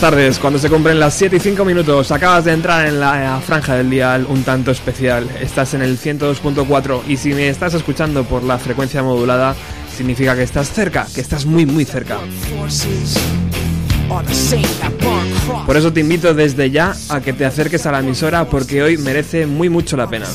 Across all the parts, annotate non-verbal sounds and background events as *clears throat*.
Buenas tardes, cuando se cumplen las 7 y 5 minutos, acabas de entrar en la franja del dial un tanto especial. Estás en el 102.4 y si me estás escuchando por la frecuencia modulada, significa que estás cerca, que estás muy muy cerca. Por eso te invito desde ya a que te acerques a la emisora porque hoy merece muy mucho la pena.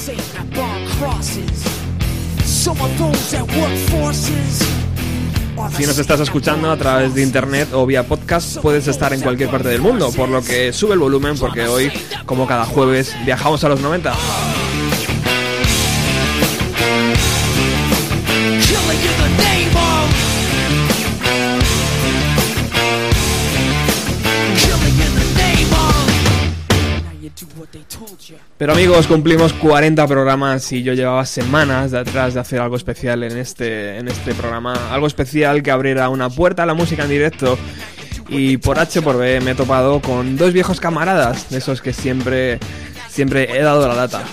Si nos estás escuchando a través de internet o vía podcast, puedes estar en cualquier parte del mundo, por lo que sube el volumen porque hoy, como cada jueves, viajamos a los 90. Pero amigos, cumplimos 40 programas y yo llevaba semanas detrás de hacer algo especial en este, en este programa. Algo especial que abriera una puerta a la música en directo. Y por H por B me he topado con dos viejos camaradas, de esos que siempre, siempre he dado la data.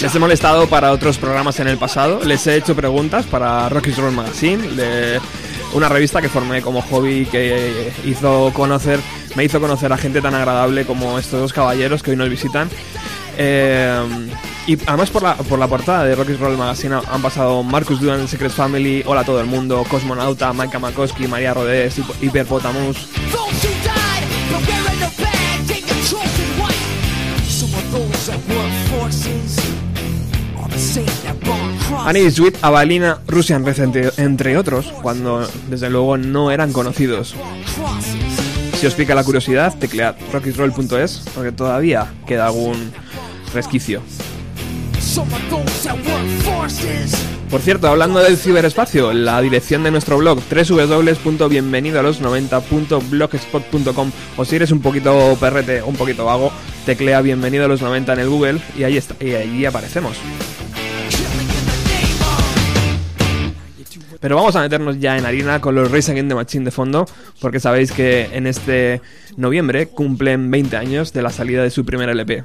Les he molestado para otros programas en el pasado, les he hecho preguntas para Rocky's Roll Magazine, de una revista que formé como hobby que hizo conocer, me hizo conocer a gente tan agradable como estos dos caballeros que hoy nos visitan. Eh, y además por la, por la portada de Rocky's Roll Magazine han pasado Marcus Duran Secret Family, Hola a todo el mundo, Cosmonauta, Mike Makoski, María Rodés, Hiperpotamus. Annie Sweet, Avalina, Russian Red, entre, otros, cuando desde luego no eran conocidos. Si os pica la curiosidad, teclead rockisroll.es porque todavía queda algún resquicio. Por cierto, hablando del ciberespacio, la dirección de nuestro blog www.bienvenidoalos90.blogspot.com o si eres un poquito perrete, un poquito vago, teclea bienvenido a los 90 en el Google y ahí está, y allí aparecemos. Pero vamos a meternos ya en harina con los Race Again de Machine de fondo, porque sabéis que en este noviembre cumplen 20 años de la salida de su primer LP.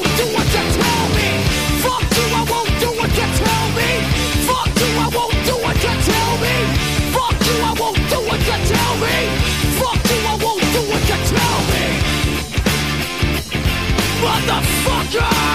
motherfucker!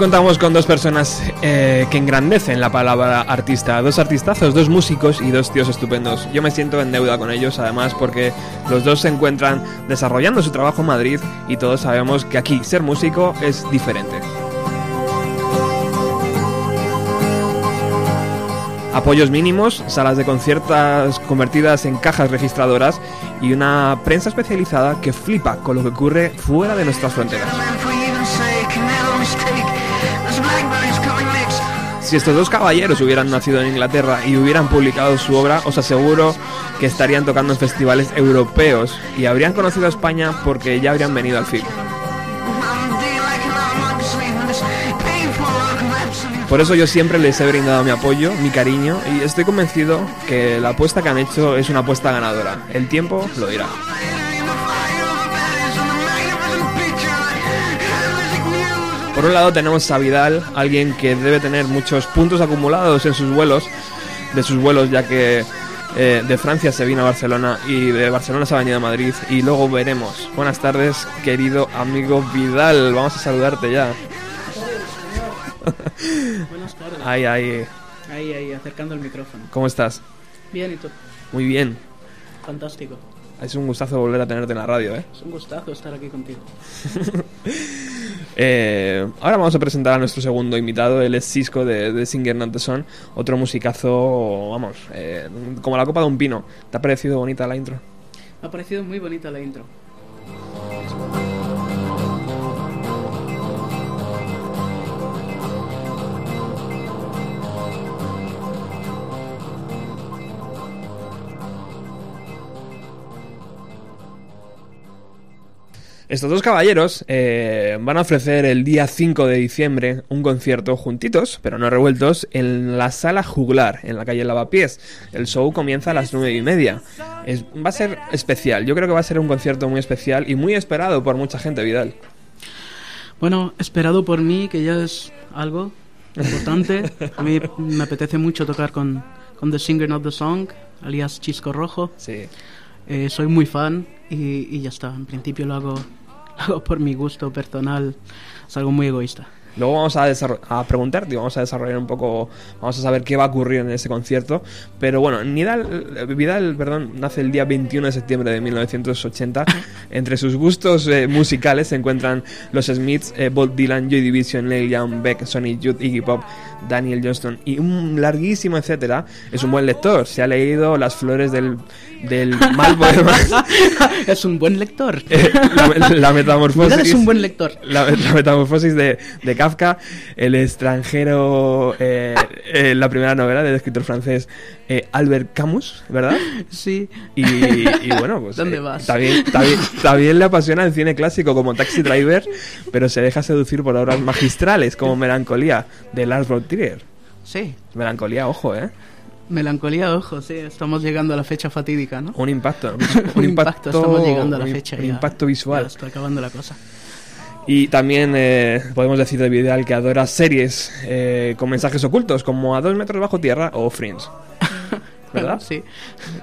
Contamos con dos personas eh, que engrandecen la palabra artista, dos artistazos, dos músicos y dos tíos estupendos. Yo me siento en deuda con ellos, además, porque los dos se encuentran desarrollando su trabajo en Madrid y todos sabemos que aquí ser músico es diferente. Apoyos mínimos, salas de conciertos convertidas en cajas registradoras y una prensa especializada que flipa con lo que ocurre fuera de nuestras fronteras. Si estos dos caballeros hubieran nacido en Inglaterra y hubieran publicado su obra, os aseguro que estarían tocando en festivales europeos y habrían conocido a España porque ya habrían venido al film. Por eso yo siempre les he brindado mi apoyo, mi cariño y estoy convencido que la apuesta que han hecho es una apuesta ganadora. El tiempo lo dirá. Por un lado tenemos a Vidal, alguien que debe tener muchos puntos acumulados en sus vuelos, de sus vuelos ya que eh, de Francia se vino a Barcelona y de Barcelona se ha venido a Madrid y luego veremos. Buenas tardes, querido amigo Vidal, vamos a saludarte ya. Buenas tardes. Ahí, ahí. Ahí, ahí, acercando el micrófono. ¿Cómo estás? Bien, ¿y tú? Muy bien. Fantástico. Es un gustazo volver a tenerte en la radio, ¿eh? Es un gustazo estar aquí contigo. *laughs* Eh, ahora vamos a presentar a nuestro segundo invitado, él es Cisco de, de Singer Not The Sun, otro musicazo, vamos, eh, como la copa de un pino. ¿Te ha parecido bonita la intro? Ha parecido muy bonita la intro. Estos dos caballeros eh, van a ofrecer el día 5 de diciembre un concierto juntitos, pero no revueltos, en la sala juglar, en la calle Lavapiés. El show comienza a las nueve y media. Es- va a ser especial, yo creo que va a ser un concierto muy especial y muy esperado por mucha gente, Vidal. Bueno, esperado por mí, que ya es algo importante. A mí me apetece mucho tocar con, con The Singer Not The Song, alias Chisco Rojo. Sí. Eh, soy muy fan y, y ya está. En principio lo hago, hago por mi gusto personal. Es algo muy egoísta. Luego vamos a, a preguntarte, y vamos a desarrollar un poco, vamos a saber qué va a ocurrir en ese concierto. Pero bueno, Nidal, Vidal perdón, nace el día 21 de septiembre de 1980. Entre sus gustos eh, musicales se encuentran los Smiths, eh, Bob Dylan, Joy Division, Neil Young, Beck, Sonny Youth, Iggy Pop, Daniel Johnston y un larguísimo etcétera. Es un buen lector, se ha leído Las flores del, del *laughs* mal poema, *laughs* es un buen lector. *laughs* eh, la, la metamorfosis. Es un buen lector. La, la metamorfosis de, de Kafka, El extranjero, eh, eh, la primera novela del escritor francés eh, Albert Camus, ¿verdad? Sí. Y, y bueno, pues *laughs* ¿Dónde eh, vas? También, también, también le apasiona el cine clásico como Taxi Driver, pero se deja seducir por obras magistrales como Melancolía de Lars von Trier. Sí. Melancolía, ojo, ¿eh? Melancolía, ojo, sí. Estamos llegando a la fecha fatídica, ¿no? Un impacto. *laughs* Un impacto, estamos llegando a la fecha Un ya. impacto visual. Ya está acabando la cosa. Y también eh, podemos decir de Vidal que adora series eh, con mensajes ocultos, como A dos metros bajo tierra o Friends. ¿Verdad? *laughs* Sí.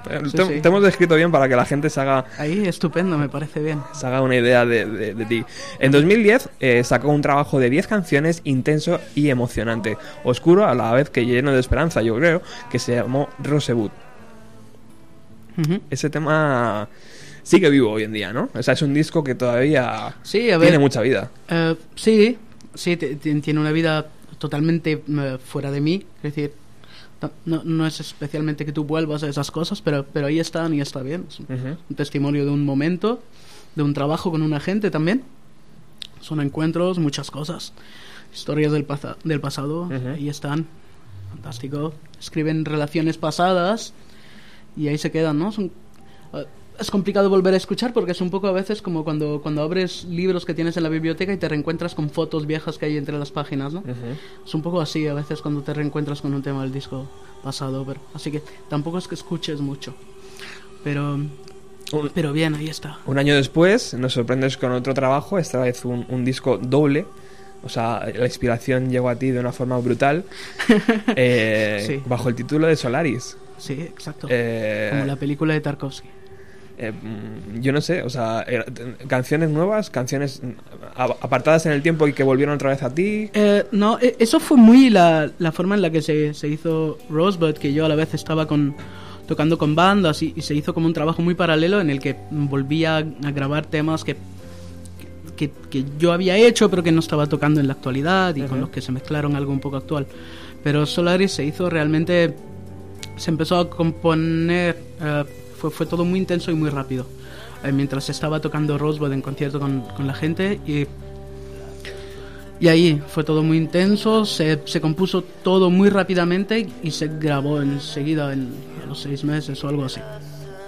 Eh, Sí, te, sí. te hemos descrito bien para que la gente se haga, Ahí, estupendo, me parece bien. se haga una idea de, de- de ti. En 2010 eh, sacó un trabajo de 10 canciones intenso y emocionante, oscuro a la vez que lleno de esperanza, yo creo, que se llamó Rosebud. Ujú. Ese tema sigue vivo hoy en día, ¿no? O sea, es un disco que todavía Sí, a ver. tiene mucha vida. eh, sí, sí, tiene una vida totalmente eh, fuera de mí. Es decir, no- no, es especialmente que tú vuelvas a esas cosas, pero, pero ahí están y está bien. Es un, testimonio de un momento, de un trabajo con una gente también. Son encuentros, muchas cosas. Historias del, pasa- del pasado, ahí están. Fantástico. Escriben relaciones pasadas y ahí se quedan, ¿no? Son, eh, es complicado volver a escuchar porque es un poco a veces como cuando, cuando abres libros que tienes en la biblioteca y te reencuentras con fotos viejas que hay entre las páginas, ¿no? Es un poco así a veces cuando te reencuentras con un tema del disco pasado, pero así que tampoco es que escuches mucho. Pero Un- pero bien, ahí está. Un año después nos sorprendes con otro trabajo, esta vez un, un disco doble. O sea, la inspiración llegó a ti de una forma brutal. *laughs* eh, Sí. Bajo el título de Solaris. Sí, exacto. Eh, Como la película de Tarkovsky. Eh, yo no sé, o sea, canciones nuevas, canciones apartadas en el tiempo y que volvieron otra vez a ti. Eh, no, e- eso fue muy la, la forma en la que se, se hizo Rosebud, que yo a la vez estaba con, tocando con bandas y, y se hizo como un trabajo muy paralelo en el que volvía a grabar temas que, que, que yo había hecho pero que no estaba tocando en la actualidad y con los que se mezclaron algo un poco actual. Pero Solaris se hizo realmente, se empezó a componer, eh, fue, fue todo muy intenso y muy rápido. Eh, mientras estaba tocando Rosebud en concierto con, con la gente y y ahí fue todo muy intenso, se, se compuso todo muy rápidamente y se grabó enseguida en, a los seis meses o algo así.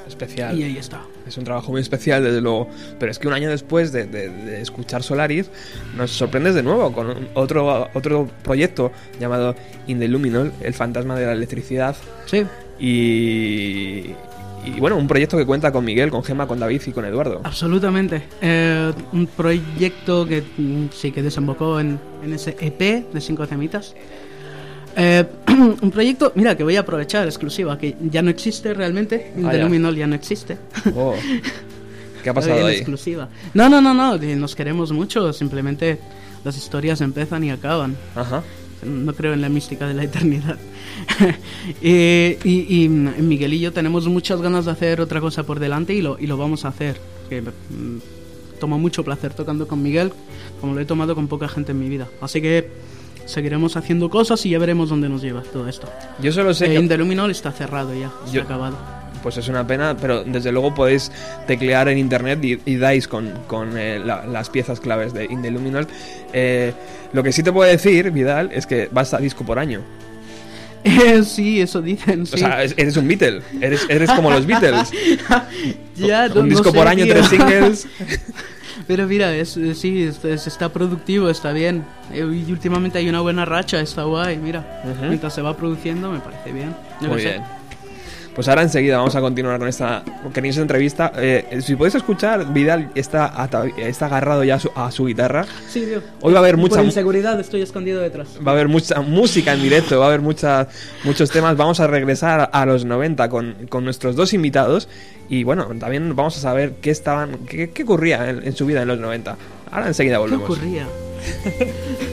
Especial. Y ahí está. Es un trabajo muy especial, desde luego. Pero es que un año después de, de- de escuchar Solaris, nos sorprendes de nuevo con otro, otro proyecto llamado In the Luminol, el fantasma de la electricidad. Sí, Y, y bueno, un proyecto que cuenta con Miguel, con Gemma, con David y con Eduardo. absolutamente. Eh, un proyecto que mm, sí que desembocó en, en ese EP de cinco temitas. Eh, *clears throat* un proyecto, mira, que voy a aprovechar, exclusiva, que ya no existe realmente. Ah, ya. Luminol ya no existe. *laughs* Oh. ¿Qué ha pasado ahí? exclusiva. No, no, no, no, eh, nos queremos mucho, simplemente las historias empiezan y acaban. Ajá. No creo en la mística de la eternidad. *laughs* Eh, y, y Miguel y yo tenemos muchas ganas de hacer otra cosa por delante y lo, y lo vamos a hacer. Que, mm, tomo mucho placer tocando con Miguel, como lo he tomado con poca gente en mi vida. Así que seguiremos haciendo cosas y ya veremos dónde nos lleva todo esto. Yo solo sé Eh, que... In the Luminol está cerrado ya, está Yo- acabado. Pues es una pena, pero desde luego podéis teclear en internet y, y dais con, con, eh, la- las piezas claves de In the Luminol. Eh, lo que sí te puedo decir, Vidal, es que vas a disco por año. Eh, sí, eso dicen. Sí. O sea, es- eres un Beatle, eres, eres como los Beatles. *laughs* ya, no- un no disco sé, por año, tío. tres singles. *laughs* Pero mira, es, es- sí, es- es- está productivo, está bien. Eh, Y últimamente hay una buena racha, está guay, mira. Ujú. Mientras se va produciendo, me parece bien. Muy bien. Pues ahora enseguida vamos a continuar con esta, entrevista. Eh, si podéis escuchar, Vidal está, está agarrado ya a su, a su guitarra. Sí, tío. Hoy va a haber mucha Por inseguridad estoy escondido detrás. Va a haber mucha música en directo, va a haber muchas muchos temas. Vamos a regresar a los 90 con, con nuestros dos invitados. Y bueno, también vamos a saber qué estaban, qué, qué ocurría en, en su vida en los 90. Ahora enseguida ¿Qué volvemos. ocurría? *laughs*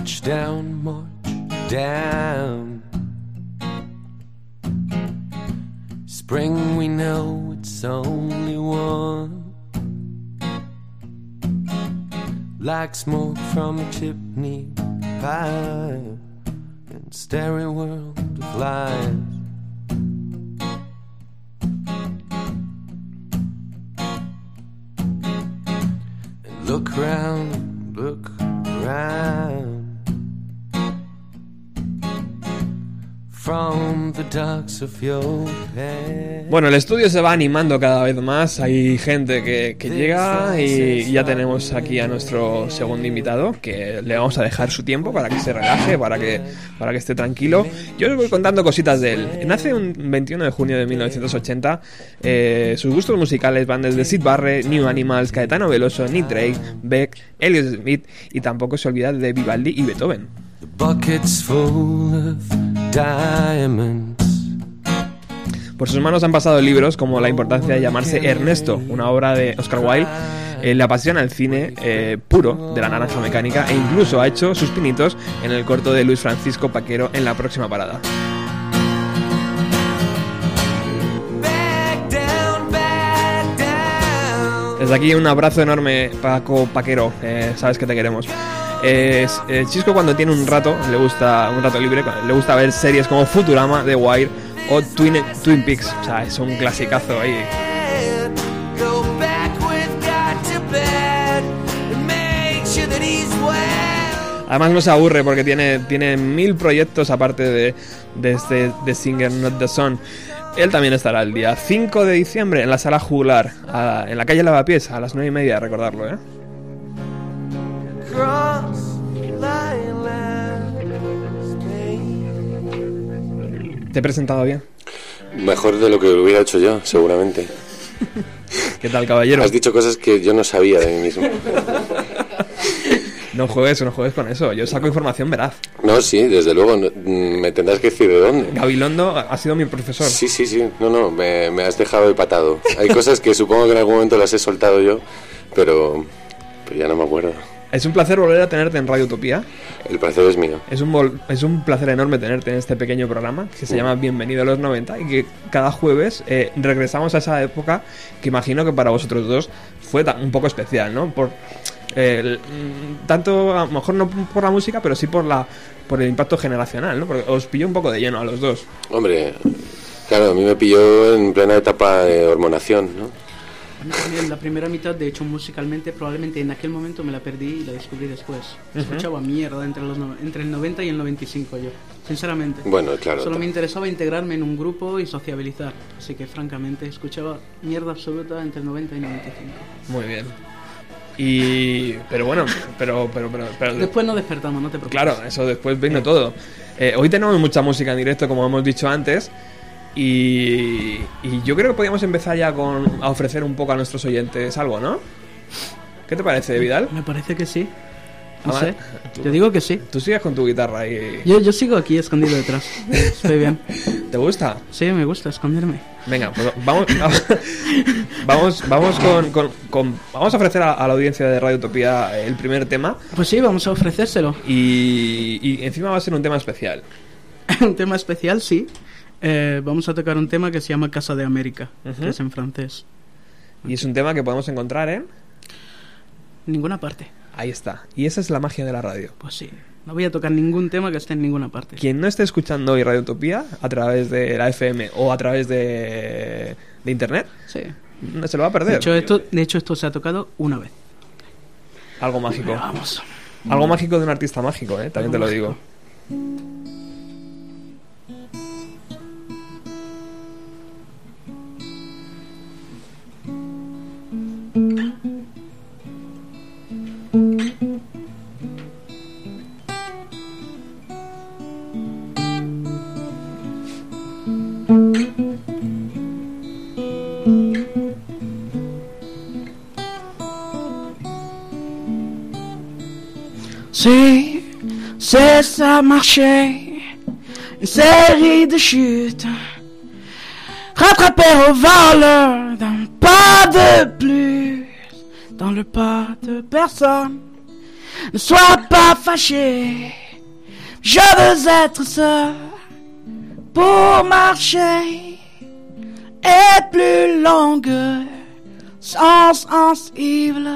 March down, march down. Spring, we know it's only one. Like smoke from a chimney pipe. starry world of lies. And look round, look round. Bueno, el estudio se va animando cada vez más. Hay gente que, que llega y ya tenemos aquí a nuestro segundo invitado que le vamos a dejar su tiempo para que se relaje, para que, para que esté tranquilo. Yo os voy contando cositas de él. Nace un 21 de junio de 1980. Eh, sus gustos musicales van desde Sid Barrett, New Animals, Caetano Veloso, Nick Drake, Beck, Elliot Smith y tampoco se olvida de Vivaldi y Beethoven. The bucket's full of diamonds. Por sus manos han pasado libros como La importancia de llamarse Ernesto, una obra de Oscar Wilde. Eh, le apasiona el cine eh, puro de la naranja mecánica e incluso ha hecho sus pinitos en el corto de Luis Francisco Paquero en la próxima parada. Desde aquí un abrazo enorme, Paco Paquero, eh, sabes que te queremos. Es- eh, Chisco cuando tiene un rato, le gusta un rato libre, le gusta ver series como Futurama, The Wire o Twin, Twin Peaks, o sea, es un clasicazo ahí. Además no se aburre porque tiene, tiene mil proyectos aparte de, de este Singer Not the Sun. Él también estará el día 5 de diciembre en la sala jugular, a- en la calle Lavapiés, a las 9 y media, recordarlo, ¿eh? ¿Te he presentado bien? Mejor de lo que hubiera hecho yo, seguramente. ¿Qué tal, caballero? Has dicho cosas que yo no sabía de mí mismo. No juegues, no juegues con eso. Yo saco información veraz. No, sí, desde luego. no- mm, me tendrás que decir de dónde. Gabilondo ha sido mi profesor. Sí, sí, sí. No, no, me, me has dejado empatado. Hay cosas que supongo que en algún momento las he soltado yo, pero, pero ya no me acuerdo. Es un placer volver a tenerte en Radio Utopía. El placer es mío. Es un, vol- es un placer enorme tenerte en este pequeño programa que se llama Bienvenido a los 90 y que cada jueves eh, regresamos a esa época que imagino que para vosotros dos fue un poco especial, ¿no? Por eh, mm, tanto a lo mejor no por la música, pero sí por la por el impacto generacional, ¿no? Porque os pilló un poco de lleno a los dos. Hombre, claro, a mí me pilló en plena etapa de hormonación, ¿no? A mí también la primera mitad, de hecho, musicalmente, probablemente en aquel momento me la perdí y la descubrí después. Escuchaba mierda entre, los no- entre el 90 y el 95 yo, sinceramente. Bueno, claro. Solo me interesaba integrarme en un grupo y sociabilizar. Así que, francamente, escuchaba mierda absoluta entre el 90 y el 95. Muy bien. Y pero bueno, pero pero pero, pero- Después nos despertamos, no te preocupes. Claro, eso después vino todo. Eh, hoy tenemos mucha música en directo, como hemos dicho antes. Y, y yo creo que podríamos empezar ya con a ofrecer un poco a nuestros oyentes algo, ¿no? ¿Qué te parece, Vidal? Me parece que sí. No Ah, sé. tú- Te digo que sí. Tú sigues con tu guitarra y... Yo, yo sigo aquí escondido detrás. Estoy bien. ¿Te gusta? Sí, me gusta esconderme. Venga, pues vamos, vamos, vamos con, con- con- vamos a ofrecer a, a la audiencia de Radio Utopía el primer tema Pues sí, vamos a ofrecérselo. y, y encima va a ser un tema especial. *laughs* un tema especial, sí. Eh, vamos a tocar un tema que se llama Casa de América, que es en francés. Y es un tema que podemos encontrar en... Ninguna parte. Ahí está. Y esa es la magia de la radio. Pues sí. No voy a tocar ningún tema que esté en ninguna parte. Quien no esté escuchando hoy Radio Utopía a través de la FM o a través de, de internet, Sí. no se lo va a De perder. hecho, esto, de hecho, esto se ha tocado una vez. Algo mágico. Vamos. Algo mágico de un artista mágico, ¿eh? también te lo digo. C'est ça marché, une série de chutes, rattrapé au voleur d'un pas de plus, dans le pas de personne. Ne sois pas fâché, je veux être seul pour marcher et plus longue, sans sensible.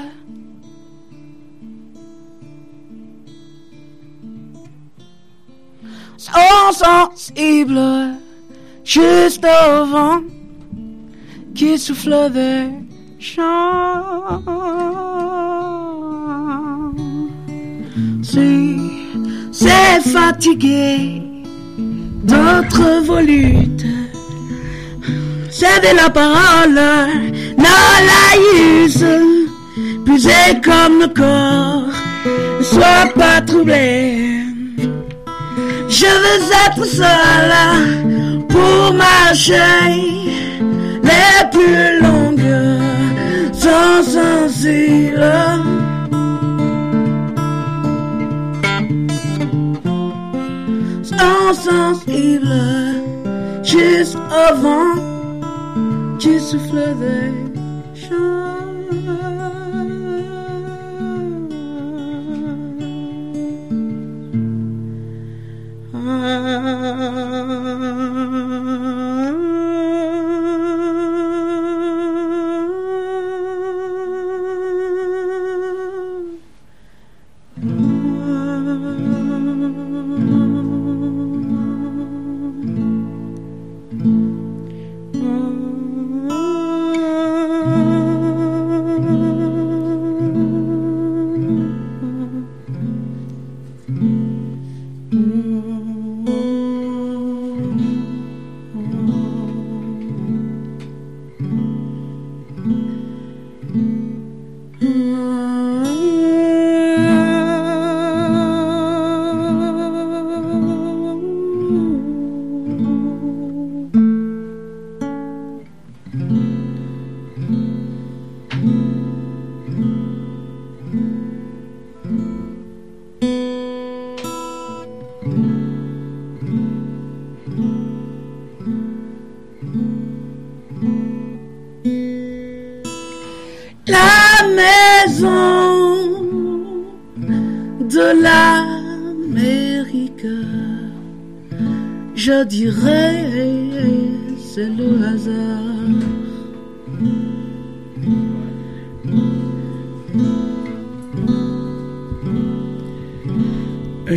Insensible, juste au vent qui souffle des champs. Si c'est fatigué, d'autres volutes, c'est de la parole, non la use, puisé comme le corps, ne sois pas troublé. Je veux être seul pour marcher les plus longues sans sensible. Sans sensible, juste au vent qui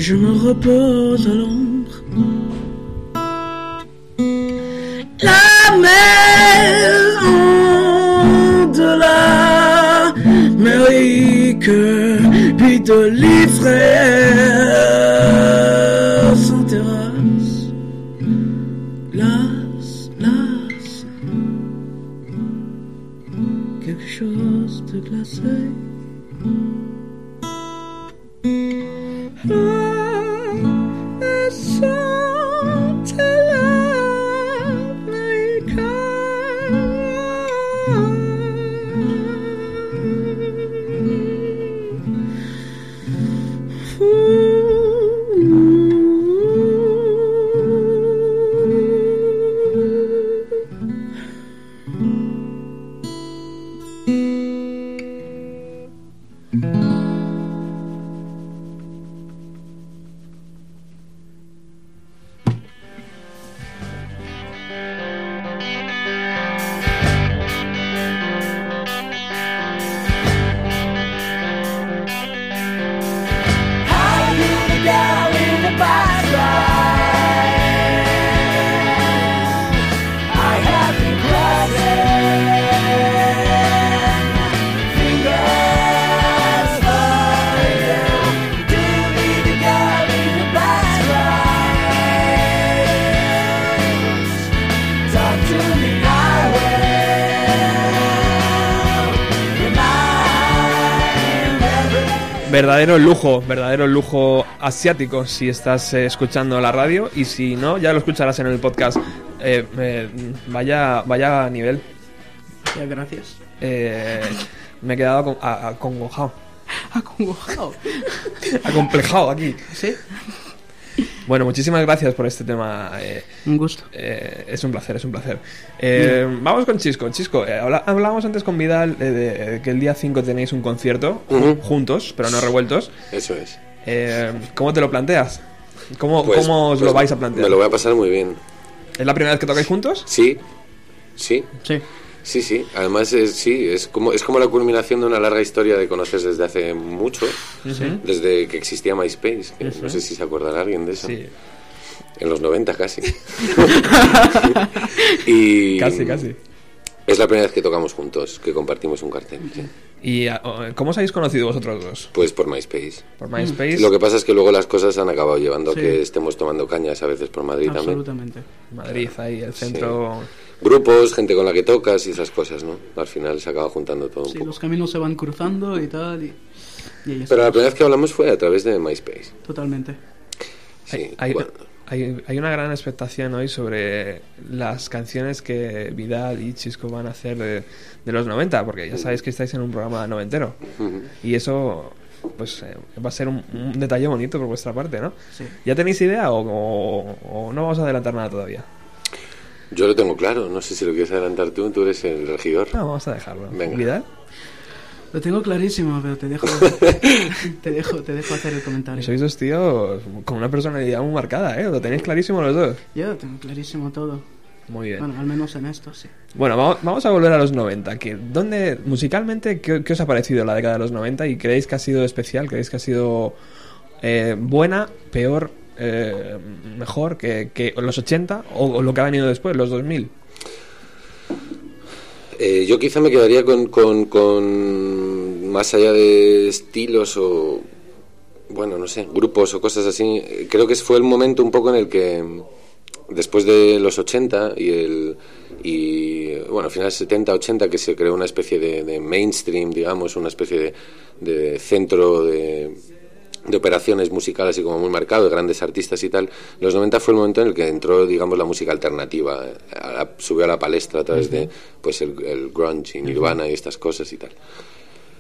je me repose à l'ombre. La maison de l'Amérique, puis de l'Ifrère sans terrasse. Las, las, quelque chose de glacé. Verdadero lujo, verdadero lujo asiático si estás eh, escuchando la radio y si no, ya lo escucharás en el podcast. Eh, eh, vaya, vaya nivel. Gracias. Eh, me he quedado acongojado, *laughs* Acongojado. acomplejado aquí. ¿Sí? Bueno, muchísimas gracias por este tema. eh, Un gusto. eh, es un placer, es un placer. Eh, vamos con Chisco. Chisco, eh, hablábamos antes con Vidal eh, de, de que el día 5 tenéis un concierto juntos, pero no revueltos. Eso es. Eh, ¿Cómo te lo planteas? ¿Cómo, Pues- cómo os pues lo vais a plantear? Me lo voy a pasar muy bien. ¿Es la primera vez que tocáis juntos? Sí, sí, Sí. Sí, sí. Además, es, sí, es como, es como la culminación de una larga historia de conoces desde hace mucho, desde que existía MySpace. que No sé si se acordará alguien de eso. Sí. En los 90 casi. *laughs* y Casi, casi. Es la primera vez que tocamos juntos, que compartimos un cartel. sí. ¿Y oh, cómo os habéis conocido vosotros dos? Pues por MySpace. ¿Por MySpace? Lo que pasa es que luego las cosas han acabado llevando Sí. a que estemos tomando cañas a veces por Madrid también. Absolutamente. Madrid, ahí, el centro... Grupos, gente con la que tocas y esas cosas, ¿no? Al final se acaba juntando todo un Sí, poco. los caminos se van cruzando y tal. Y, y ahí Pero la primera vez que hablamos fue a través de MySpace. Totalmente. Sí, Hay, hay, bueno, hay- hay una gran expectación hoy sobre las canciones que Vidal y Chisco van a hacer de, de los 90, porque ya sabéis que estáis en un programa noventero. Y eso pues eh, va a ser un, un detalle bonito por vuestra parte, ¿no? Sí. ¿Ya tenéis idea o, o- o no vamos a adelantar nada todavía? Yo lo tengo claro, no sé si lo quieres adelantar tú, tú eres el regidor. No, vamos a dejarlo. Venga. ¿Vidal? Lo tengo clarísimo, pero te dejo, *laughs* te dejo, te dejo hacer el comentario. Sois dos tíos con una personalidad muy marcada, ¿eh? Lo tenéis clarísimo los dos. Yo tengo clarísimo todo. Muy bien. Bueno, al menos en esto, sí. Bueno, vamos, vamos a volver a los 90. Que, ¿dónde, musicalmente, qué, qué os ha parecido la década de los 90? ¿Y creéis que ha sido especial? ¿Creéis que ha sido eh, buena, peor, eh, mejor que, que los 80 o, lo que ha venido después, los 2000? Eh, yo quizá me quedaría con, con, más allá de estilos o, bueno, no sé, grupos o cosas así. Creo que fue el momento un poco en el que, después de los 80 y el y bueno, finales 70, 80, que se creó una especie de, de mainstream, digamos, una especie de, de centro de, de operaciones musicales así como muy marcado, de grandes artistas y tal. Los 90 fue el momento en el que entró, digamos, la música alternativa, eh, a la- subió a la palestra a través de pues el, el grunge y Nirvana y estas cosas y tal.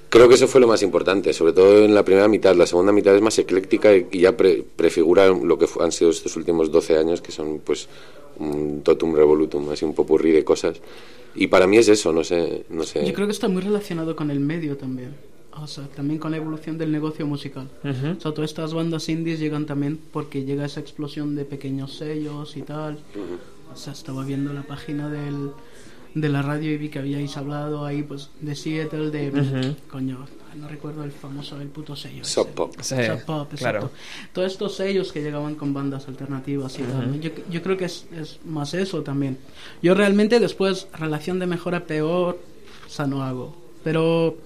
Creo que eso fue lo más importante, sobre todo en la primera mitad. La segunda mitad es más ecléctica y y ya pre- prefigura lo que han sido estos últimos 12 años, que son pues un totum revolutum, así un popurrí de cosas. Y para mí es eso, no sé, no sé. Yo creo que está muy relacionado con el medio también. O sea, también con la evolución del negocio musical. O sea, todas estas bandas indies llegan también porque llega esa explosión de pequeños sellos y tal. O sea, estaba viendo la página del, de la radio y vi que habíais hablado ahí, pues, de Seattle, de... Coño, no recuerdo el famoso, el puto sello. Sub Pop. Sí, Sub Pop, claro. exacto. Todos estos sellos que llegaban con bandas alternativas y tal. ¿no? Yo, yo creo que es, es más eso también. Yo realmente después, relación de mejor a peor, o sea, no hago. Pero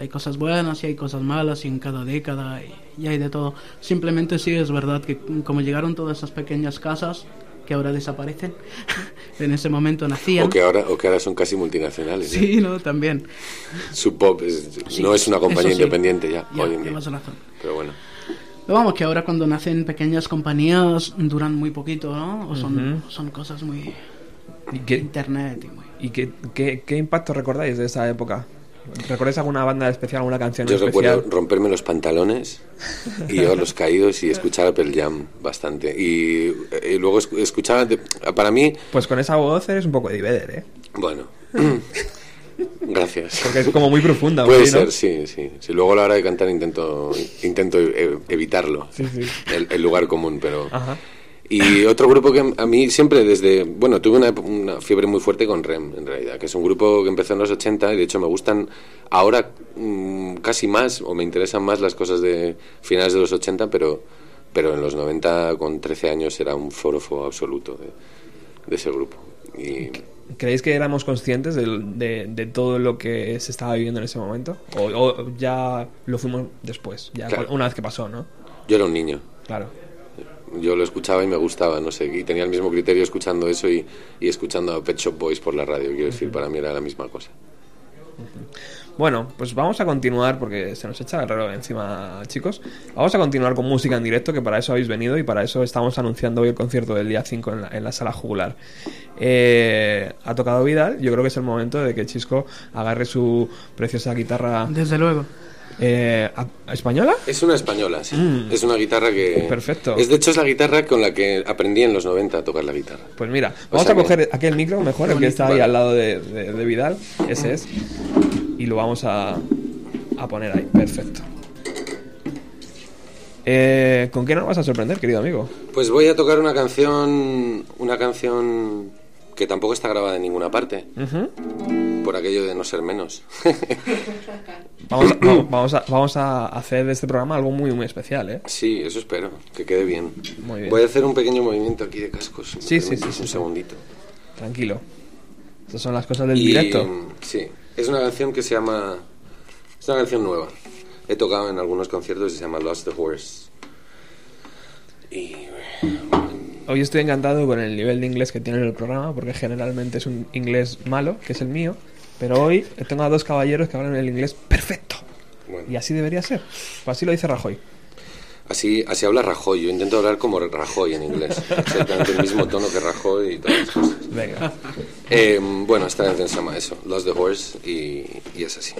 hay cosas buenas y hay cosas malas y en cada década y, y hay de todo. Simplemente sí es verdad que como llegaron todas esas pequeñas casas que ahora desaparecen, *laughs* en ese momento nacían. O que, ahora, o que ahora son casi multinacionales. ¿eh? Sí, no, también. Sub Pop es- Sí, no es una compañía sí. independiente ya, Ya, hoy en día. razón. Pero bueno. Pero vamos, que ahora cuando nacen pequeñas compañías duran muy poquito, ¿no? O son, son cosas muy... ¿Y qué, Internet y muy... y qué, qué- qué impacto recordáis de esa época? ¿Recordáis alguna banda especial, alguna canción Yo especial? recuerdo romperme los pantalones y llevar los caídos y escuchar a Pearl Jam bastante. Y, eh, luego esc- escuchaba, para mí, Pues con esa voz eres un poco de ¿eh? bueno, *laughs* gracias. Porque es como muy profunda. Puede ¿sí, no? ser, sí, sí. Si luego a la hora de cantar intento, intento evitarlo, Sí, sí. El, el lugar común, pero... Ajá. Y otro grupo que a mí siempre desde... Bueno, tuve una, una fiebre muy fuerte con REM, en realidad, que es un grupo que empezó en los 80 y de hecho me gustan ahora mm, casi más, o me interesan más las cosas de finales de los 80, pero, pero en los 90 con 13 años era un forofo absoluto de, de ese grupo. Y ¿Creéis que éramos conscientes del- de, de todo lo que se estaba viviendo en ese momento? ¿O, o ya lo fuimos después? Ya Claro. una vez que pasó, ¿no? yo era un niño. Claro. Yo lo escuchaba y me gustaba, no sé, y tenía el mismo criterio escuchando eso y, y escuchando a Pet Shop Boys por la radio, quiero decir, para mí era la misma cosa. Bueno, pues vamos a continuar porque se nos echa el reloj encima, chicos. Vamos a continuar con música en directo, que para eso habéis venido y para eso estamos anunciando hoy el concierto del día 5 en la, en la sala jugular. Eh, ha tocado Vidal, yo creo que es el momento de que Chisco agarre su preciosa guitarra Desde luego. Eh, ¿a- española. Es una española, sí. Es una guitarra que... Mm. Perfecto. Es, de hecho, es la guitarra con la que aprendí en los 90 a tocar la guitarra. Pues mira, vamos a que- coger aquel micro mejor, el que está ahí al lado de, de- de Vidal, ese es, y lo vamos a, a poner ahí, perfecto. Eh, ¿Con qué nos vas a sorprender, querido amigo? Pues voy a tocar una canción, una canción que tampoco está grabada en ninguna parte. Por aquello de no ser menos. *laughs* Vamos vamos, a, vamos a hacer de este programa algo muy, muy especial, ¿eh? Sí, eso espero, que quede bien. Muy bien. Voy a hacer un pequeño movimiento aquí de cascos. si Sí, sí, sí, sí, Un segundito. Tranquilo. Estas son las cosas del Y, directo. mm, Sí, es una canción que se llama... Es una canción nueva. He tocado en algunos conciertos y se llama Lost the Horse. Y... Hoy estoy encantado con el nivel de inglés que tiene el programa, porque generalmente es un inglés malo, que es el mío. Pero hoy tengo a dos caballeros que hablan el inglés perfecto. Bueno, Y así debería ser. Pues así lo dice Rajoy. así, así habla Rajoy. Yo intento hablar como Rajoy en inglés. Exactamente el mismo tono que Rajoy y todas las cosas. Venga. Eh, bueno, esta canción se llama eso, Lost the Horse, y, y es así.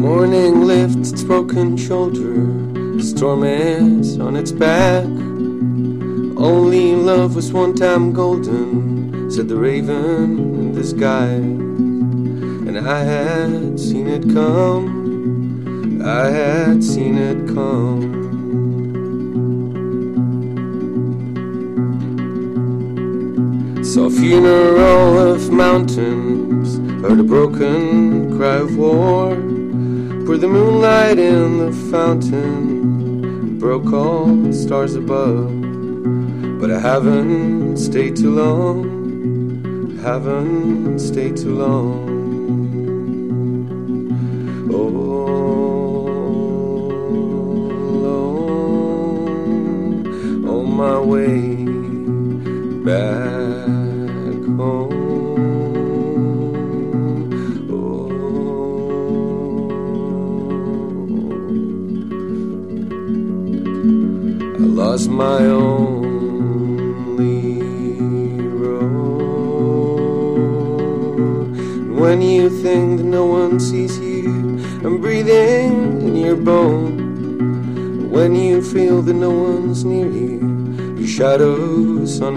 Morning lifts its broken shoulder, storm is on its back. Only love was one time golden, said the raven in the sky. And I had seen it come, I had seen it come. Saw funeral of mountains, heard a broken cry of war. Poured the moonlight in the fountain, broke all the stars above. But I haven't stayed too long, haven't stayed too long.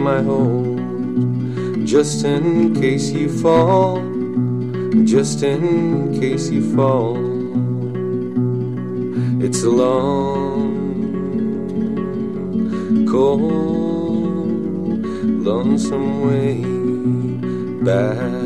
My hold. Just in case you fall, just in case you fall. It's a long, cold, lonesome way back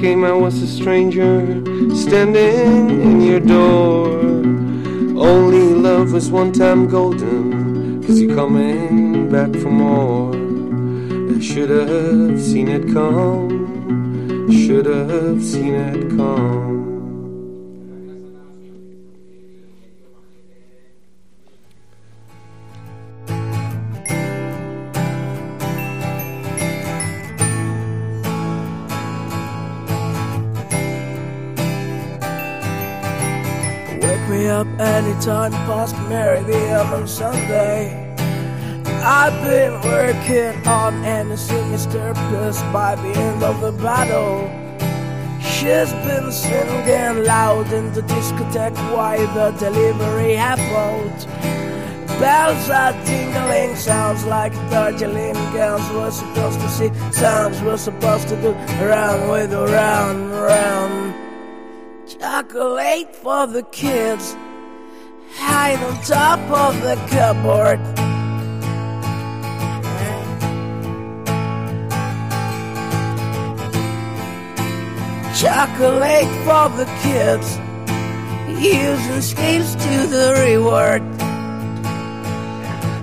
came I was a stranger standing in your door. Only love was one time golden, cause you're coming back for more. I should have seen it come, should have seen it come. On Sunday. I've been working on anything disturbed by the end of the battle. She's been singing loud in the discotheque while the delivery happened. Bells are tingling, sounds like Darjeeling girls were supposed to see. Sounds were supposed to do round with a round, round. Chocolate for the kids,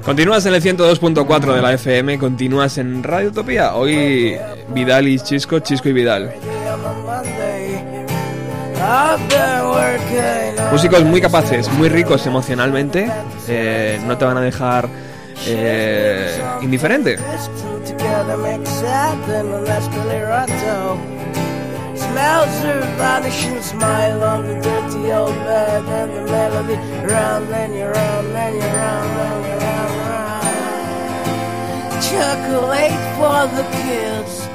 Continúas en el 102.4 de la FM, continúas en Radio Utopía. Hoy Vidal y Chisco, Chisco y Vidal. Músicos muy capaces, muy ricos emocionalmente, eh, no te van a dejar eh, indiferente. Chocolate for the kids.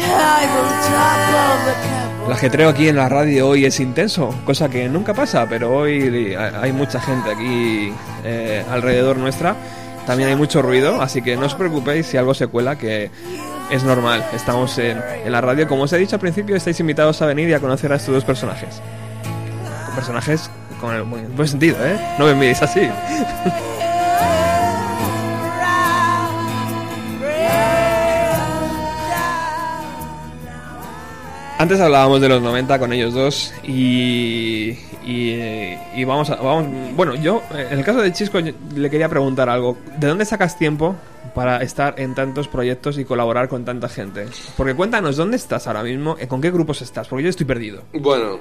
I'm on top of the. El ajetreo aquí en la radio hoy es intenso, cosa que nunca pasa, pero hoy hay mucha gente aquí eh, alrededor nuestra. También hay mucho ruido, así que no os preocupéis si algo se cuela, que es normal. Estamos en, la radio. Como os he dicho al principio, estáis invitados a venir y a conocer a estos dos personajes. Personajes con el buen sentido, ¿eh? No me miréis así. *laughs* Antes hablábamos de los 90 con ellos dos y, y, y vamos a... Vamos, bueno, yo, en el caso de Chisco, le quería preguntar algo. ¿De dónde sacas tiempo para estar en tantos proyectos y colaborar con tanta gente? Porque cuéntanos, ¿dónde estás ahora mismo? ¿Con qué grupos estás? Porque yo estoy perdido. Bueno,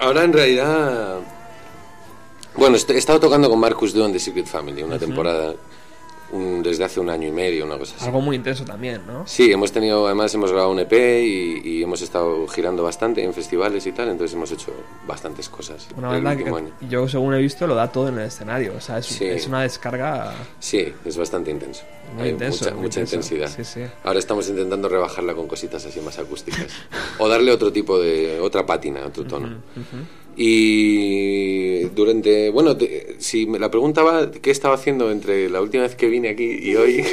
ahora en realidad. Bueno, he estado tocando con Marcus Dunn de Secret Family una temporada, un- desde hace un año y medio, una cosa así. Algo muy intenso también, ¿no? Sí, hemos tenido, además hemos grabado un EP y, y hemos estado girando bastante en festivales y tal, entonces hemos hecho bastantes cosas. Una banda que año. yo, según he visto, lo da todo en el escenario. O sea, es, Sí. es una descarga... Sí, es bastante intenso. Muy Hay intenso, mucha, muy mucha intenso. intensidad. Sí, sí. Ahora estamos intentando rebajarla con cositas así más acústicas. o darle otro tipo de. otra pátina, otro tono. Y durante. Bueno, te- si me la preguntaba qué estaba haciendo entre la última vez que vine aquí y hoy.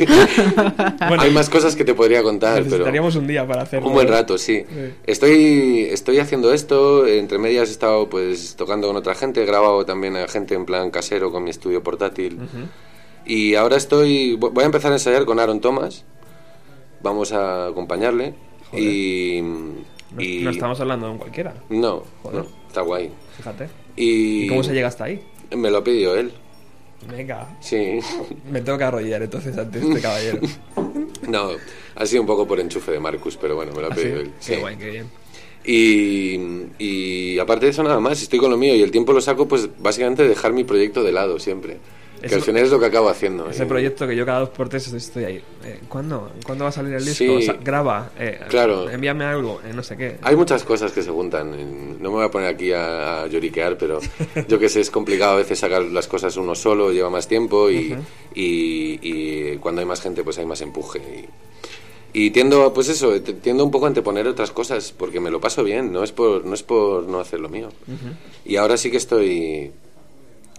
*laughs* hay más cosas que te podría contar, pero. Necesitaríamos un día para hacerlo. Un buen rato, sí. Sí. Estoy, estoy haciendo esto, entre medias he estado pues tocando con otra gente, he grabado también a gente en plan casero con mi estudio portátil. Y ahora estoy, vo- voy a empezar a ensayar con Aaron Thomas, vamos a acompañarle. Y, No, y- no estamos hablando de un cualquiera, No, Joder. no, está guay. fíjate. Y, ¿Y cómo se llega hasta ahí? Me lo ha pedido él, Venga, sí. me tengo que arrodillar entonces ante este caballero. *laughs* no, ha sido un poco por enchufe de Marcus, pero bueno, me lo ha ¿Ah, sí? pedido él. Qué sí. guay, qué bien. Y, y aparte de eso nada más, estoy con lo mío y el tiempo lo saco pues básicamente dejar mi proyecto de lado siempre. Que al final es lo que acabo haciendo. Ese Eh, proyecto que yo cada dos por tres estoy ahí. Eh, ¿Cuándo? ¿Cuándo va a salir el disco? Sí. O sea, graba. eh, Claro. Envíame algo. eh, no sé qué. Hay muchas cosas que se juntan. No me voy a poner aquí a, a lloriquear, pero *laughs* yo que sé, es complicado a veces sacar las cosas uno solo, lleva más tiempo y, y- y cuando hay más gente pues hay más empuje. Y, y tiendo, pues eso, tiendo un poco a anteponer otras cosas porque me lo paso bien, no es por no, es por no hacer lo mío. Y ahora sí que estoy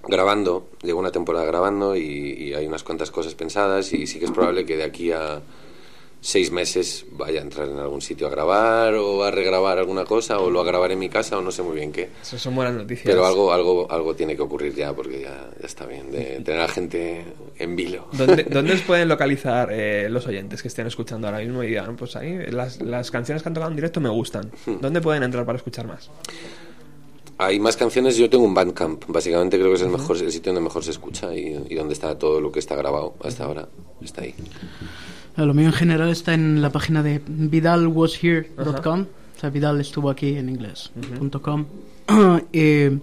grabando, llevo una temporada grabando y, y hay unas cuantas cosas pensadas y sí que es probable que de aquí a seis meses vaya a entrar en algún sitio a grabar o a regrabar alguna cosa o lo a grabar en mi casa o no sé muy bien qué. Eso son buenas noticias. Pero algo, algo, algo tiene que ocurrir ya porque ya, ya está bien de *laughs* tener a gente en vilo. ¿Dónde, *laughs* dónde os pueden localizar eh, los oyentes que estén escuchando ahora mismo y digan, pues ahí, las, las canciones que han tocado en directo me gustan? Hmm. ¿Dónde pueden entrar para escuchar más? Hay más canciones, yo tengo un Bandcamp, básicamente creo que es el mejor el sitio donde mejor se escucha y, y donde está todo lo que está grabado hasta ahora, está ahí. Eh, Lo mío en general está en la página de vidalwashere.com. O sea, Vidal estuvo aquí en inglés. .com. *clears throat* y, y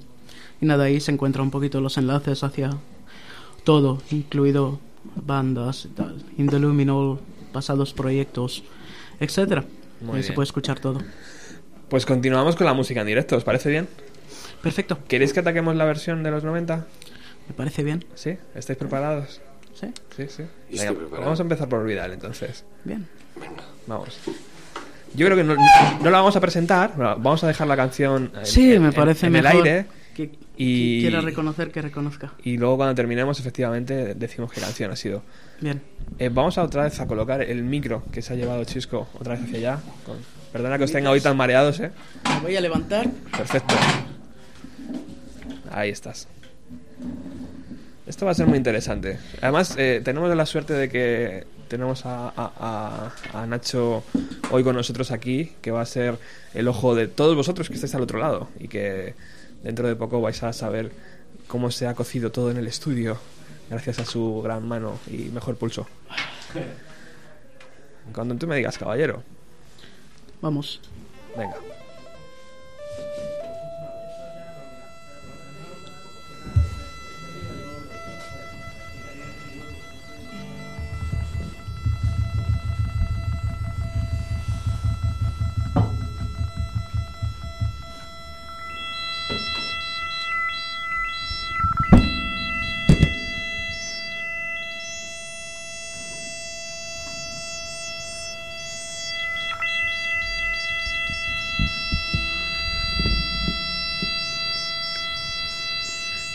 nada, ahí se encuentran un poquito los enlaces hacia todo, incluido bandas y tal. In the Luminol, pasados proyectos, etcétera. Ahí se puede escuchar todo. Pues continuamos con la música en directo, ¿os parece bien? Perfecto, ¿Queréis que ataquemos la versión de los 90? me parece bien. ¿Sí? ¿Estáis preparados? ¿Sí? Sí, sí. Preparado. vamos a empezar por Vidal entonces. Bien. Vamos. Yo creo que no, no la vamos a presentar, vamos a dejar la canción en, Sí, en- me en- parece en mejor. el aire Que, y- que quiera reconocer, que reconozca. y luego cuando terminemos efectivamente decimos qué canción ha sido. Bien. Eh, vamos a otra vez a colocar el micro que se ha llevado Chisco otra vez hacia allá. Con- Perdona que os tenga hoy tan mareados, ¿eh? Me voy a levantar. Perfecto. Ahí estás. Esto va a ser muy interesante. Además, eh, tenemos la suerte de que tenemos a, a- Nacho hoy con nosotros aquí, que va a ser el ojo de todos vosotros que estáis al otro lado y que dentro de poco vais a saber cómo se ha cocido todo en el estudio, gracias a su gran mano y mejor pulso. *laughs* Cuando tú me digas, caballero. Vamos. Venga.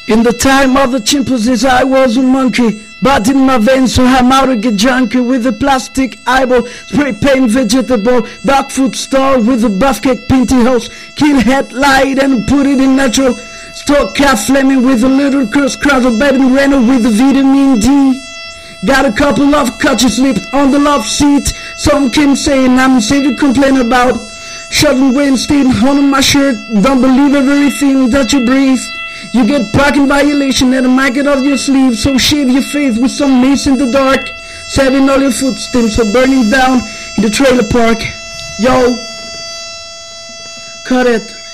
In the time of the chimpanzees, I was a monkey. But in my veins, so I'm out to get junky with a plastic eyeball, spray paint vegetable, dog food store with a buff cake painting house, kill headlight and put it in natural. Store calf flaming with a little cross of bed and rental with a vitamin D. Got a couple of couches slipped on the love seat. Some came saying I'm safe to complain about. Shut and rain stain on my shirt. Don't believe everything that you breathe. You get parking violation and a maggot of your sleeve, so shave your face with some mace in the dark. Saving all your footsteps are burning down in the trailer park. Yo, cut it.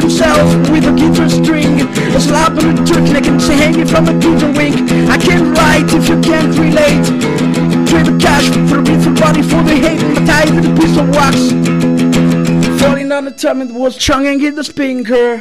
Himself with a guitar string. A slap on a turtleneck and say hanging from a guitar wing. I can't write if you can't relate. Trade the cash for a beautiful body for the hate And tie with a piece of wax. Falling on the it was chung and hit the spinker.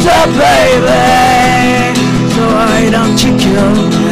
Loser, baby. So why don't me?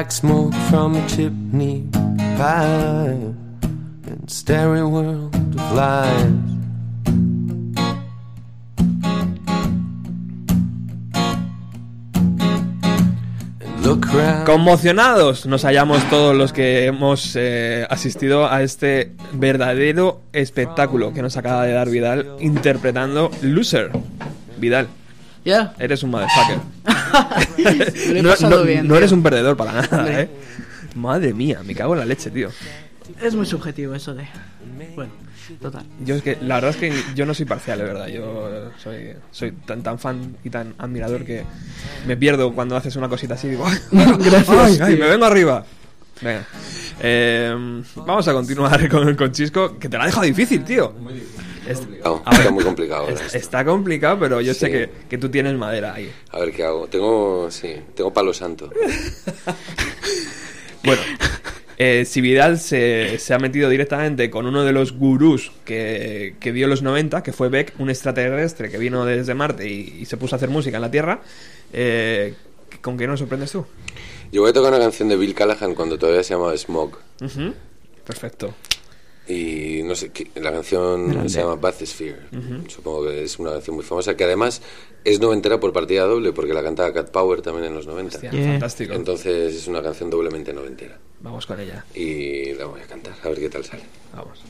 Like smoke from a chimney pipe and starry world of lies. Conmocionados nos hallamos todos los que hemos eh, asistido a este verdadero espectáculo que nos acaba de dar Vidal interpretando Loser. Vidal, Ya. eres un motherfucker. *laughs* Me *laughs* lo he no, pasado no- bien. no tío. eres un perdedor para nada. ¿eh? Madre mía, me cago en la leche, tío. Es muy subjetivo eso de. Bueno, total. Yo es que, la verdad es que yo no soy parcial, de verdad. Yo eh, soy, soy tan, tan fan y tan admirador que me pierdo cuando haces una cosita así. Digo, *laughs* ¡ay, *laughs* Gracias, ay, me vengo arriba! Venga. Eh, vamos a continuar con, con Chisco, que te la ha dejado difícil, tío. Es- a ver, está muy complicado ahora es- está complicado, pero yo sé Sí. que, que tú tienes madera ahí. A ver qué hago. Tengo, sí, tengo palo santo. *laughs* Bueno, eh, si Vidal se, se ha metido directamente con uno de los gurús que, que dio los 90, que fue Beck, un extraterrestre que vino desde Marte y, y se puso a hacer música en la Tierra, eh, ¿con qué nos sorprendes tú? Yo voy a tocar una canción de Bill Callahan cuando todavía se llamaba Smog. Ujú, Perfecto. Y no sé, la canción se llama Bathysphere. Supongo que es una canción muy famosa que además es noventera por partida doble porque la cantaba Cat Power también en los 90. Hostia, Yeah. fantástico. Entonces es una canción doblemente noventera. Vamos con ella. Y la voy a cantar, a ver qué tal sale. Vamos.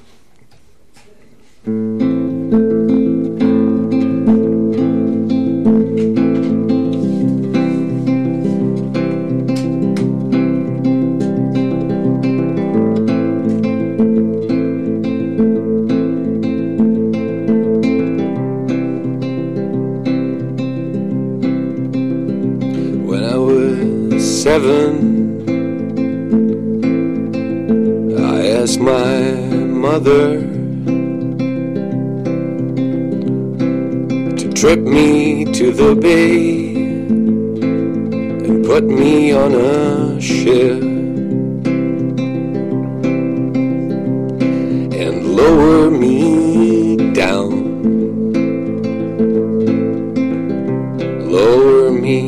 On a ship and lower me down. lower me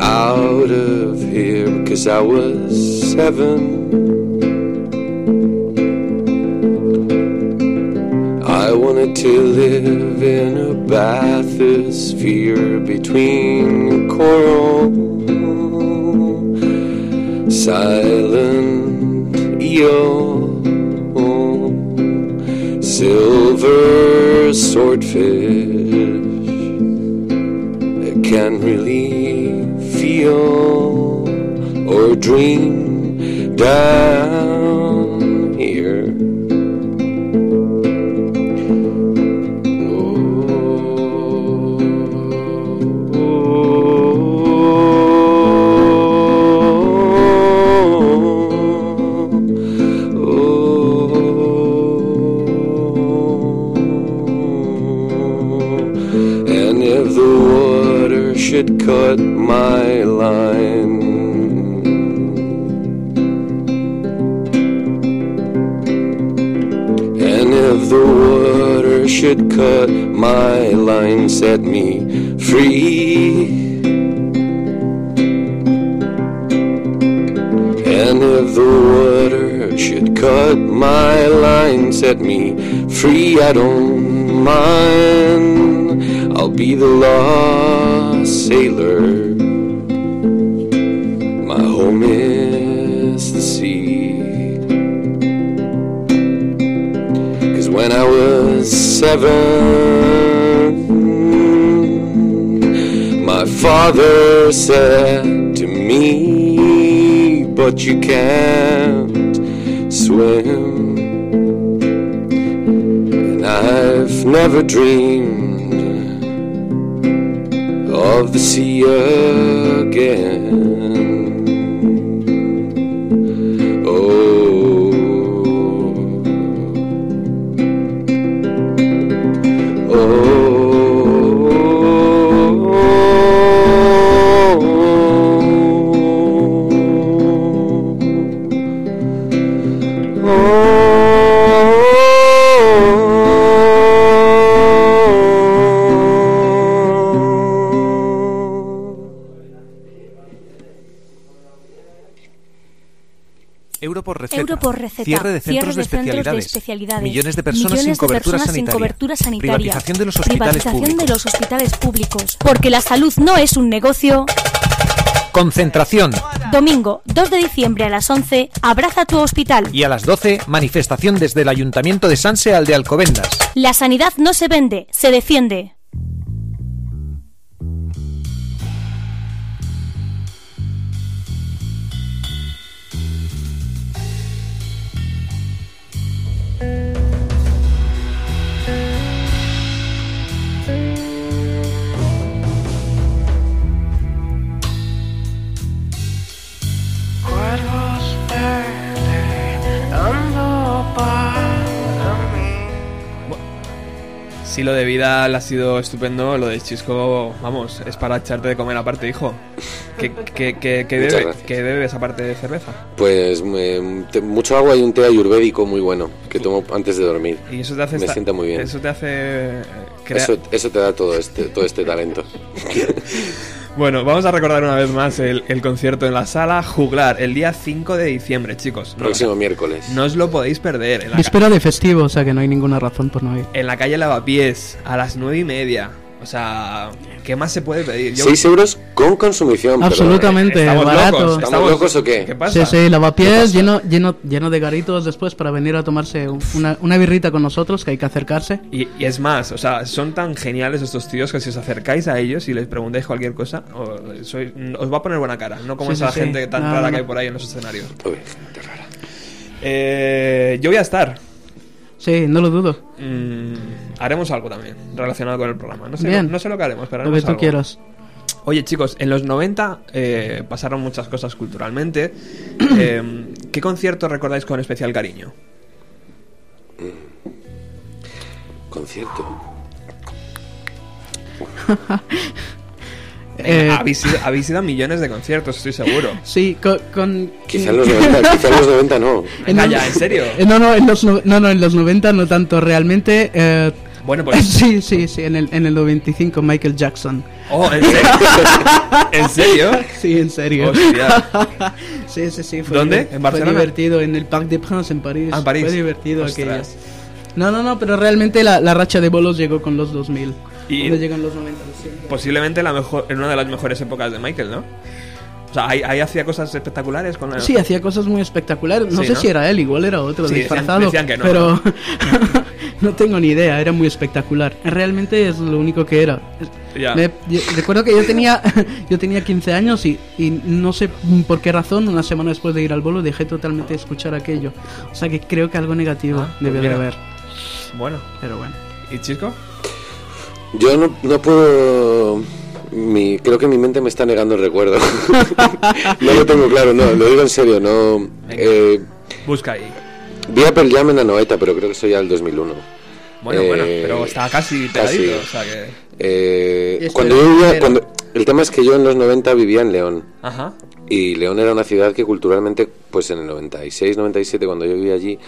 out of here because I was seven. I wanted to live in a bathysphere between coral, silent eel, silver swordfish can't really feel or dream down cut my line, and if the water should cut my line, set me free. And if the water should cut my line, set me free, I don't mind. I'll be the lost sailor. My home is the sea. Cause when I was seven, my father said to me, But you can't swim. And I've never dreamed of the sea again. Euro por receta. Euro por receta. Cierre de centros, Cierre de de, centros de especialidades. especialidades. Millones de personas Millones sin cobertura personas sin sanitaria. cobertura sanitaria. Privatización de los hospitales Privatización públicos. de los hospitales públicos. Porque la salud no es un negocio. concentración. Domingo 2 de diciembre a las 11, abraza tu hospital. Y a las 12, manifestación desde el Ayuntamiento de Sanse al de Alcobendas. La sanidad no se vende, se defiende. Si lo de Vidal ha sido estupendo, lo de Chisco, vamos, es para echarte de comer aparte, hijo. ¿Qué, qué, qué- qué Muchas bebe- gracias. qué bebes aparte de cerveza? Pues te- mucho agua y un té ayurvédico muy bueno que tomo antes de dormir. Y eso te hace... Me esta- sienta muy bien. Eso te hace... eh, crea- Eso, eso te da todo este, todo este talento. *laughs* Bueno, vamos a recordar una vez más el, el concierto en la sala Juglar, el día 5 de diciembre, chicos. No, Próximo miércoles. no os lo podéis perder. En la, Víspera de festivo, o sea que no hay ninguna razón por no ir. en la calle Lavapiés, a las nueve y media. O sea, ¿qué más se puede pedir? Yo- 6 euros con consumición. Absolutamente, Estamos barato. locos. ¿Estamos locos o qué? ¿Qué pasa? Sí, sí, lavapiés lleno, lleno, lleno de garitos después para venir a tomarse una, una birrita con nosotros, que hay que acercarse. Y, y es más, o sea, son tan geniales estos tíos que si os acercáis a ellos y les preguntáis cualquier cosa, sois- os va a poner buena cara, no como Sí, esa sí. gente tan No, rara no, que hay por ahí en los escenarios. Uy, qué rara. Eh, yo voy a estar. Sí, no lo dudo. Mm, haremos algo también relacionado con el programa. No sé, Bien. no, no sé lo que haremos, pero Lo haremos que tú algo. quieras. Oye, chicos, en los 90 eh, pasaron muchas cosas culturalmente. *clears throat* Eh, ¿Qué concierto recordáis con especial cariño? Concierto. *laughs* Eh, habéis, ido, habéis ido a millones de conciertos, estoy seguro. *laughs* sí, con... con- Quizá en los 90, quizá en los 90 no. En- ya, ¿en serio? Eh, no, no, en los, no, no, en los 90 no tanto. Realmente... eh, Bueno, pues... *laughs* sí, sí, sí, en el, en el 95 Michael Jackson. Oh, ¿en serio? *laughs* ¿En serio? Sí, en serio. Hostia. sí, sí, sí. Fue ¿Dónde? ¿En Barcelona? Fue divertido, en el Parc des Princes, en París. Ah, en París. Fue divertido aquello. No, no, no, pero realmente la, la racha de bolos llegó con los 2000. Y- llegan los 90, lo siento. Posiblemente la mejor, en una de las mejores épocas de Michael, ¿no? O sea, ahí, ahí hacía cosas espectaculares con la... Sí, hacía cosas muy espectaculares. No Sí, sé ¿no? si era él, igual era otro Sí, disfrazado. decían que no, pero *laughs* no tengo ni idea, era muy espectacular. Realmente es lo único que era. Ya. Me- yo- recuerdo que yo tenía *laughs* yo tenía 15 años y, y no sé por qué razón, una semana después de ir al bolo, dejé totalmente de escuchar aquello. O sea que creo que algo negativo Ah, pues debió de haber. Bueno. Pero bueno. ¿Y Chisco? Yo no, no puedo. Mi, creo que mi mente me está negando el recuerdo. *laughs* no lo tengo claro, no, lo digo en serio. No, Venga. eh, Busca ahí. vi a Pearl Jam en Anoeta, pero creo que eso ya el 2001. Bueno, Eh, bueno, pero está casi pegadito, casi. o sea que... Eh, cuando yo vivía, cuando, el tema es que yo en los 90 vivía en León. Ajá. Y León era una ciudad que culturalmente, pues en el 96, 97, cuando yo vivía allí,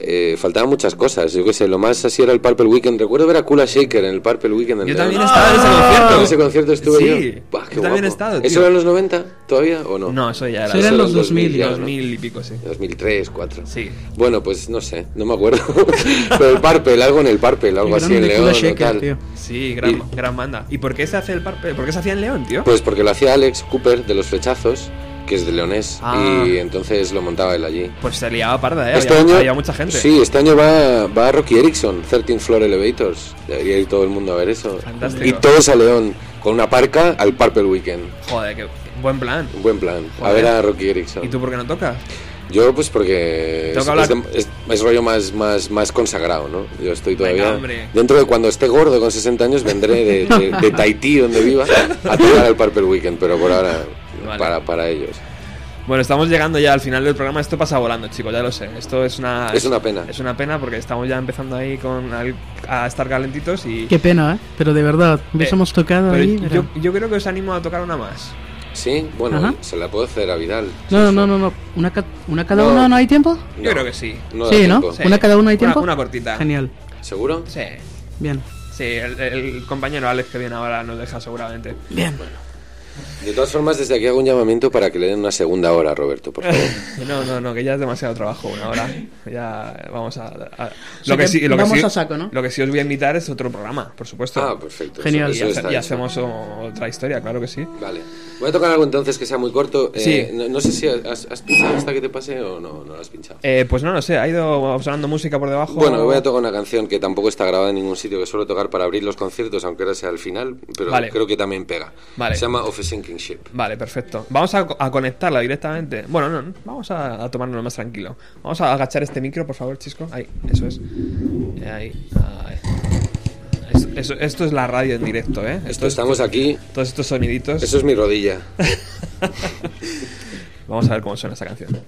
eh, faltaban muchas cosas. Yo qué sé, lo más así era el Purple Weekend. Recuerdo ver a Kula Shaker en el Purple Weekend. en Yo también estaba en ese concierto. En ese concierto estuve Sí, yo. Buah, qué yo también he estado, ¿Eso tío. era en los 90 todavía o no? No, eso ya era... Eso era en Eso los 2000, ya, ¿no? 2000 y pico, sí. 2003, 4. Sí. Bueno, pues no sé, no me acuerdo. *laughs* Pero el Purple, algo en el Purple, algo así en León Shaker, tal. tío. Sí, gran, Y- gran banda. ¿Y por qué se hace el parpe? ¿Por qué se hacía en León, tío? Pues porque lo hacía Alex Cooper de los flechazos, que es de leonés, Ah. y entonces lo montaba él allí. Pues se liaba parda, ¿eh? Este había, año, había mucha gente. Sí, este año va, va Rocky Erickson, 13 Floor Elevators. Debería ir todo el mundo a ver eso. Fantástico. Y todos a León, con una parca al Purple Weekend. Joder, qué buen plan. Un buen plan. A ver a Rocky Erickson. ¿Y tú por qué no tocas? Yo, pues porque es, es de- es- es rollo más, más, más consagrado, ¿no? Yo estoy todavía. dentro de cuando esté gordo con 60 años, vendré de, de, de Tahití, donde viva, a *laughs* tocar el Purple Weekend, pero por ahora, Vale. para, para ellos. Bueno, estamos llegando ya al final del programa. Esto pasa volando, chicos, ya lo sé. Esto es una... Es una pena. Es una pena porque estamos ya empezando ahí con al- a estar calentitos y... Qué pena, ¿eh? Pero de verdad, hubiésemos tocado Pero ahí. yo, pero- yo creo que os animo a tocar una más. Sí, bueno, Ajá. se la puedo hacer a Vidal. No, no, no, no, no. ¿Una, ca- una cada No. uno no hay tiempo? Yo creo que sí. Sí, ¿no? Sí. ¿Una cada uno hay Una- tiempo? una cortita. Genial. ¿Seguro? Sí. Bien. Sí, el, el compañero Alex que viene ahora nos deja seguramente. Bien. De todas formas, desde aquí hago un llamamiento para que le den una segunda hora a Roberto, por favor. *laughs* No, no, no, que ya es demasiado trabajo, una hora. Ya vamos a. a- sea que vamos sí, a saco, ¿no? Lo que sí os voy a invitar es otro programa, por supuesto. Ah, perfecto. Genial. Y, Eso hace- está y hecho. hacemos o- otra historia, claro que sí. Vale. Voy a tocar algo entonces que sea muy corto. Eh, Sí. no, no sé si has, has pinchado hasta que te pase o no, no lo has pinchado. Eh, pues no lo sé, ha ido sonando música por debajo. Bueno, voy a tocar una canción que tampoco está grabada en ningún sitio, que suelo tocar para abrir los conciertos, aunque ahora sea al final, pero Vale. creo que también pega. Vale. Se llama Of a Sinking Ship. Vale, perfecto. Vamos a, a conectarla directamente. Bueno, no, no, vamos a, a tomárnoslo más tranquilo. Vamos a agachar este micro, por favor, Chisco. Ahí, eso es. Eh, Ahí, ahí. Esto, eso- esto es la radio en directo, ¿eh? Esto es- Estamos aquí. Todos estos soniditos. Eso es mi rodilla. *laughs* Vamos a ver cómo suena esta canción.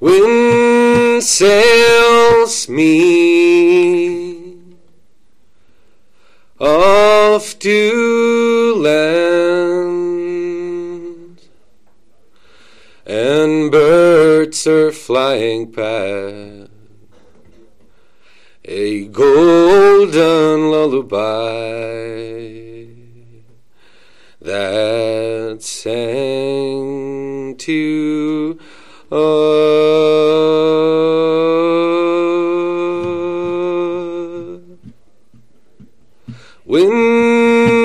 Wind me off to land, and birds are flying past a golden lullaby that sang to us.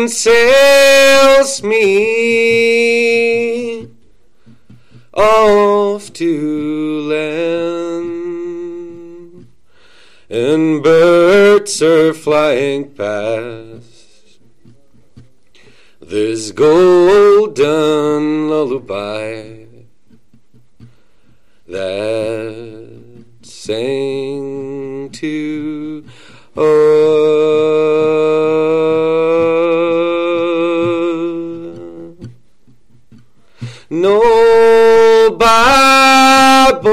Sails me off to land, and birds are flying past this golden lullaby that sang to us. No Bible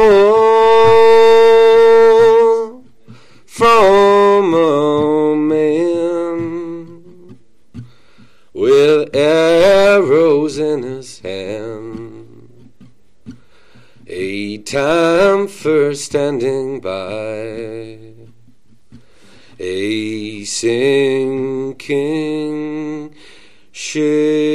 from a man with arrows in his hand. A time for standing by a sinking ship.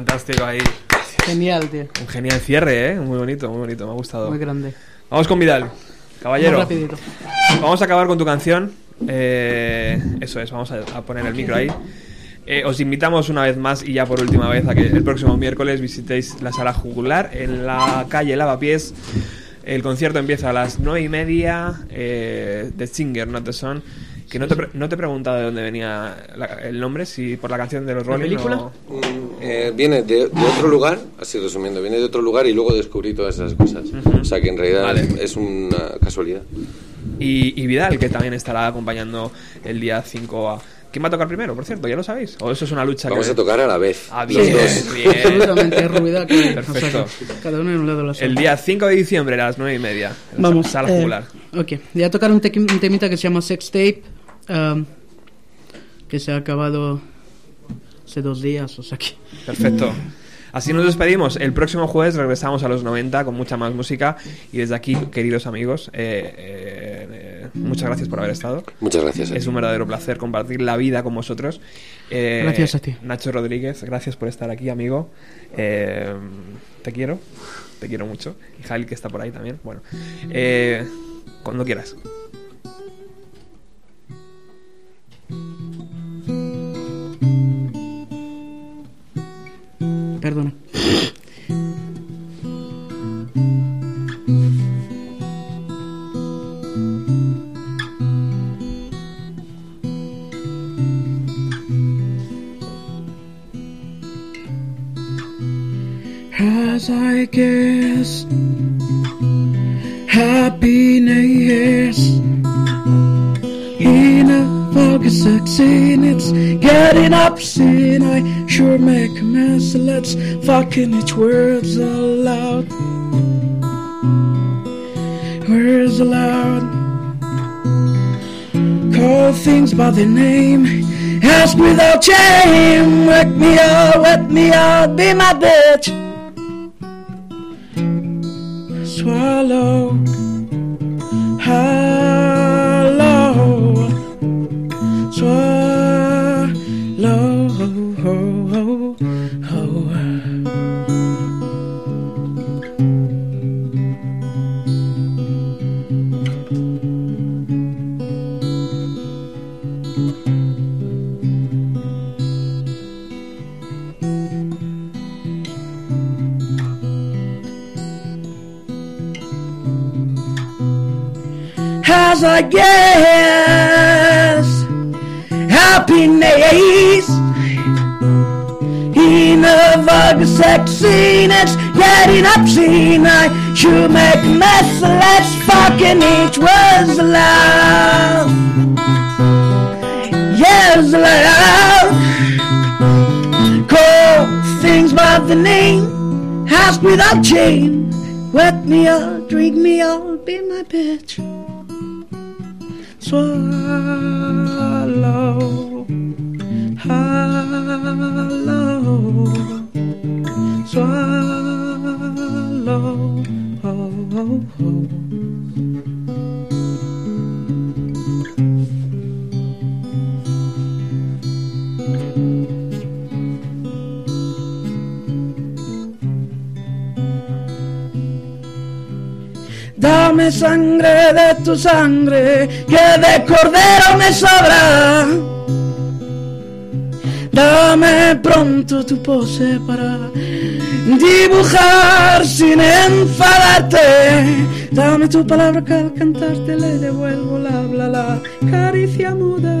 Fantástico, ahí. Genial, tío. Un genial cierre, ¿eh? Muy bonito, muy bonito, me ha gustado. Muy grande. Vamos con Vidal. Caballero, rapidito. vamos a acabar con tu canción. Eh, eso es, vamos a, a poner el micro ahí. Eh, os invitamos una vez más y ya por última vez a que el próximo miércoles visitéis la sala jugular en la calle Lavapiés. El concierto empieza a las nueve y media eh, de Singer, Not the Son. Que no te, pre- no te he preguntado de dónde venía la- el nombre, si por la canción de los ¿La Rolling película? o- Eh, viene de, de otro lugar, así resumiendo, viene de otro lugar y luego descubrí todas esas cosas. O sea que en realidad Vale. es una casualidad. Y, y Vidal, que también estará acompañando el día 5 a... ¿Quién va a tocar primero, por cierto? ¿Ya lo sabéis? ¿O eso es una lucha Vamos que... a tocar a la vez. Ah, los bien, dos. bien. Absolutamente que- Perfecto. o sea, que cada uno en un lado de la sala. El día 5 de diciembre a las 9 y media. En Vamos. sala eh, jugular. ok, voy a tocar un, tequi- un temita que se llama Sex Tape. um, que se ha acabado hace dos días, o sea que. Perfecto. Así nos despedimos. El próximo jueves regresamos a los 90 con mucha más música. Y desde aquí, queridos amigos, eh, eh, eh, muchas gracias por haber estado. Muchas gracias. Es un verdadero placer compartir la vida con vosotros. Eh, Gracias a ti. Nacho Rodríguez, gracias por estar aquí, amigo. Eh, te quiero, te quiero mucho. Y Jail, que está por ahí también. Bueno, eh, cuando quieras. Their name ask without shame. Wake me up wet me out be my bitch without shame wet me up drink me up be my bitch sangre de tu sangre, que de cordero me sobra. Dame pronto tu pose para dibujar sin enfadarte. Dame tu palabra que al cantarte le devuelvo la bla la caricia muda.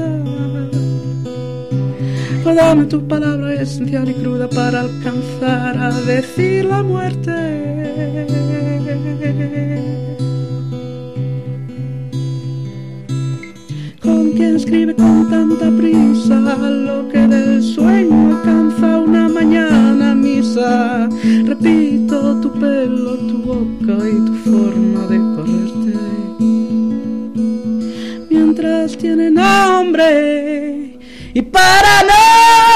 Dame tu palabra esencial y cruda para alcanzar a decir la muerte. Escribe con tanta prisa lo que del sueño alcanza una mañana misa. Repito tu pelo, tu boca y tu forma de correrte. Mientras tiene nombre y para no